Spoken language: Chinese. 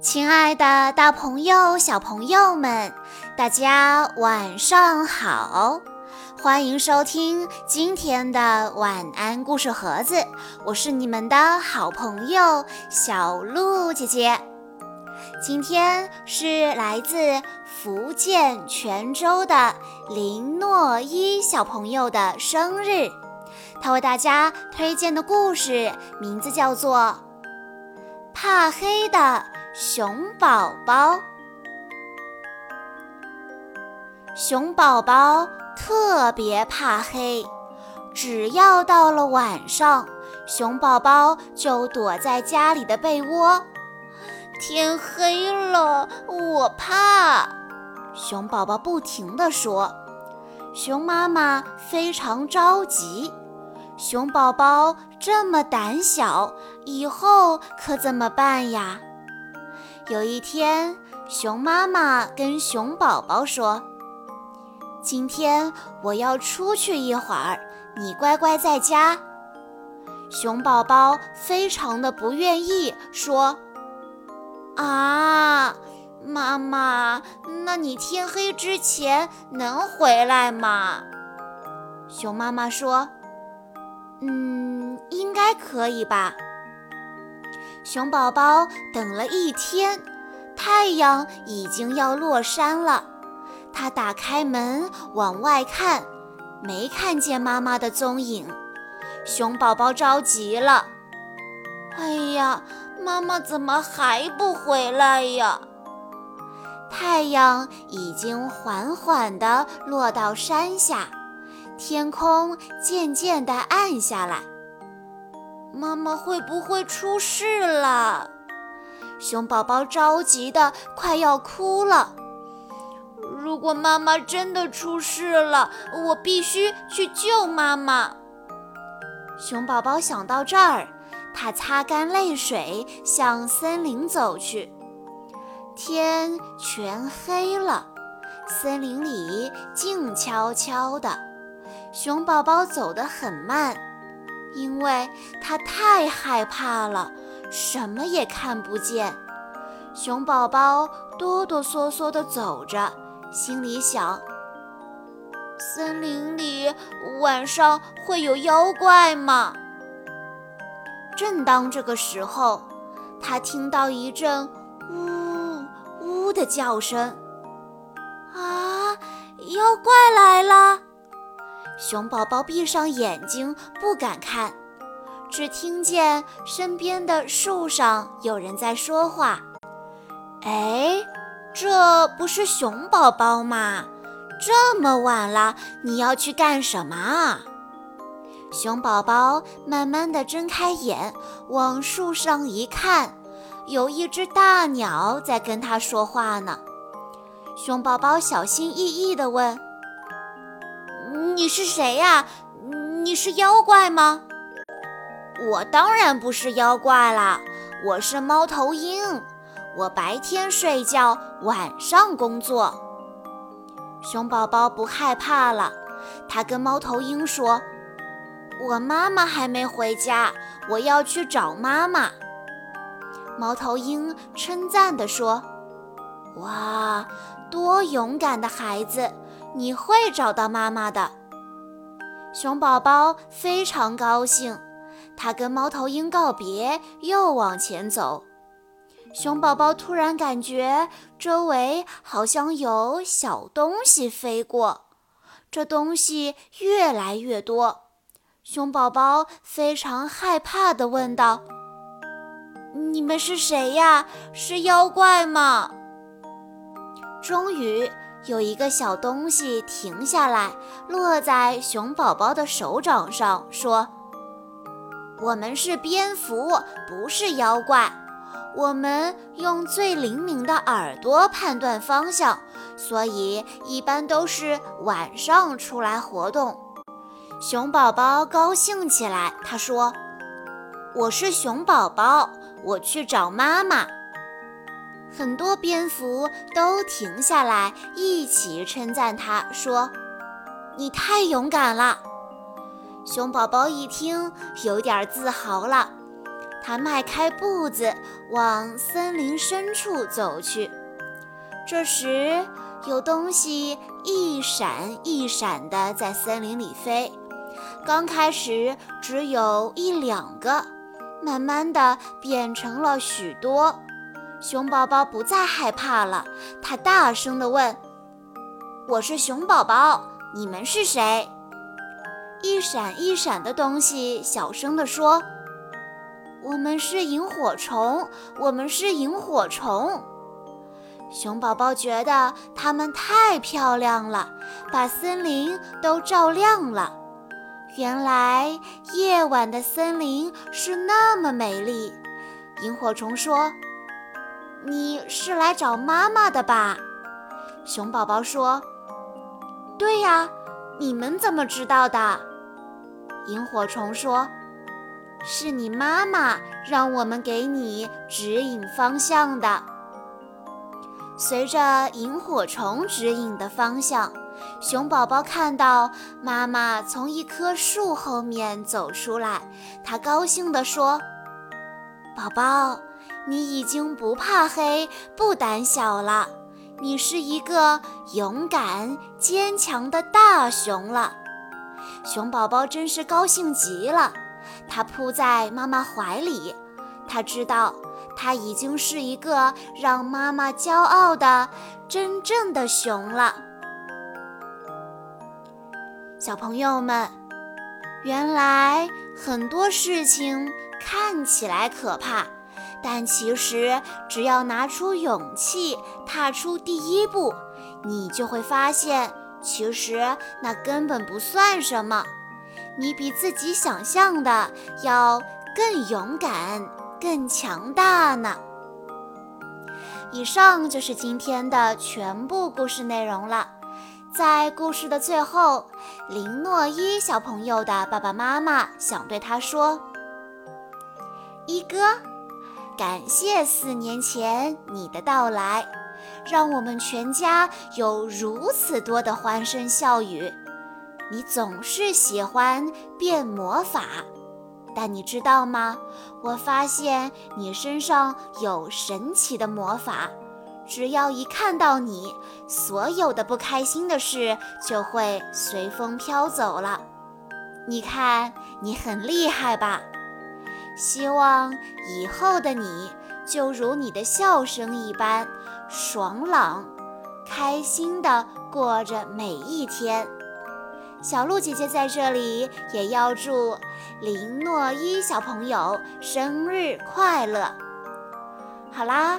亲爱的，大朋友、小朋友们，大家晚上好！欢迎收听今天的晚安故事盒子，我是你们的好朋友小鹿姐姐。今天是来自福建泉州的林诺伊小朋友的生日，他为大家推荐的故事名字叫做《怕黑的熊宝宝》。熊宝宝特别怕黑，只要到了晚上，熊宝宝就躲在家里的被窝。天黑了，我怕。熊宝宝不停地说。熊妈妈非常着急。熊宝宝这么胆小，以后可怎么办呀？有一天，熊妈妈跟熊宝宝说：“今天我要出去一会儿，你乖乖在家。”熊宝宝非常的不愿意，说。啊，妈妈，那你天黑之前能回来吗？熊妈妈说：“嗯，应该可以吧。”熊宝宝等了一天，太阳已经要落山了。他打开门往外看，没看见妈妈的踪影。熊宝宝着急了：“哎呀！”妈妈怎么还不回来呀？太阳已经缓缓地落到山下，天空渐渐地暗下来。妈妈会不会出事了？熊宝宝着急得快要哭了。如果妈妈真的出事了，我必须去救妈妈。熊宝宝想到这儿。他擦干泪水，向森林走去。天全黑了，森林里静悄悄的。熊宝宝走得很慢，因为他太害怕了，什么也看不见。熊宝宝哆哆嗦嗦地走着，心里想：森林里晚上会有妖怪吗？正当这个时候，他听到一阵“呜呜”的叫声。啊，妖怪来了！熊宝宝闭上眼睛，不敢看，只听见身边的树上有人在说话。哎，这不是熊宝宝吗？这么晚了，你要去干什么啊？熊宝宝慢慢地睁开眼，往树上一看，有一只大鸟在跟他说话呢。熊宝宝小心翼翼地问：“你是谁呀？你是妖怪吗？”“我当然不是妖怪啦，我是猫头鹰。我白天睡觉，晚上工作。”熊宝宝不害怕了，他跟猫头鹰说。我妈妈还没回家，我要去找妈妈。猫头鹰称赞地说：“哇，多勇敢的孩子！你会找到妈妈的。”熊宝宝非常高兴，他跟猫头鹰告别，又往前走。熊宝宝突然感觉周围好像有小东西飞过，这东西越来越多。熊宝宝非常害怕地问道：“你们是谁呀？是妖怪吗？”终于有一个小东西停下来，落在熊宝宝的手掌上，说：“我们是蝙蝠，不是妖怪。我们用最灵敏的耳朵判断方向，所以一般都是晚上出来活动。”熊宝宝高兴起来，他说：“我是熊宝宝，我去找妈妈。”很多蝙蝠都停下来，一起称赞他，说：“你太勇敢了。”熊宝宝一听，有点自豪了。他迈开步子往森林深处走去。这时，有东西一闪一闪地在森林里飞。刚开始只有一两个，慢慢的变成了许多。熊宝宝不再害怕了，他大声地问：“我是熊宝宝，你们是谁？”一闪一闪的东西小声地说：“我们是萤火虫，我们是萤火虫。”熊宝宝觉得它们太漂亮了，把森林都照亮了。原来夜晚的森林是那么美丽。萤火虫说。你是来找妈妈的吧？熊宝宝说：“对呀，你们怎么知道的？”萤火虫说：“是你妈妈让我们给你指引方向的。”随着萤火虫指引的方向，熊宝宝看到妈妈从一棵树后面走出来，他高兴地说：“宝宝。”你已经不怕黑、不胆小了，你是一个勇敢、坚强的大熊了。熊宝宝真是高兴极了，他扑在妈妈怀里，他知道他已经是一个让妈妈骄傲的真正的熊了。小朋友们，原来很多事情看起来可怕。但其实，只要拿出勇气，踏出第一步，你就会发现，其实那根本不算什么。你比自己想象的要更勇敢、更强大呢。以上就是今天的全部故事内容了。在故事的最后，林诺伊小朋友的爸爸妈妈想对他说：“一哥。”感谢四年前你的到来，让我们全家有如此多的欢声笑语。你总是喜欢变魔法，但你知道吗？我发现你身上有神奇的魔法，只要一看到你，所有的不开心的事就会随风飘走了。你看，你很厉害吧？希望以后的你就如你的笑声一般爽朗、开心的过着每一天。小鹿姐姐在这里也要祝林诺伊小朋友生日快乐。好啦。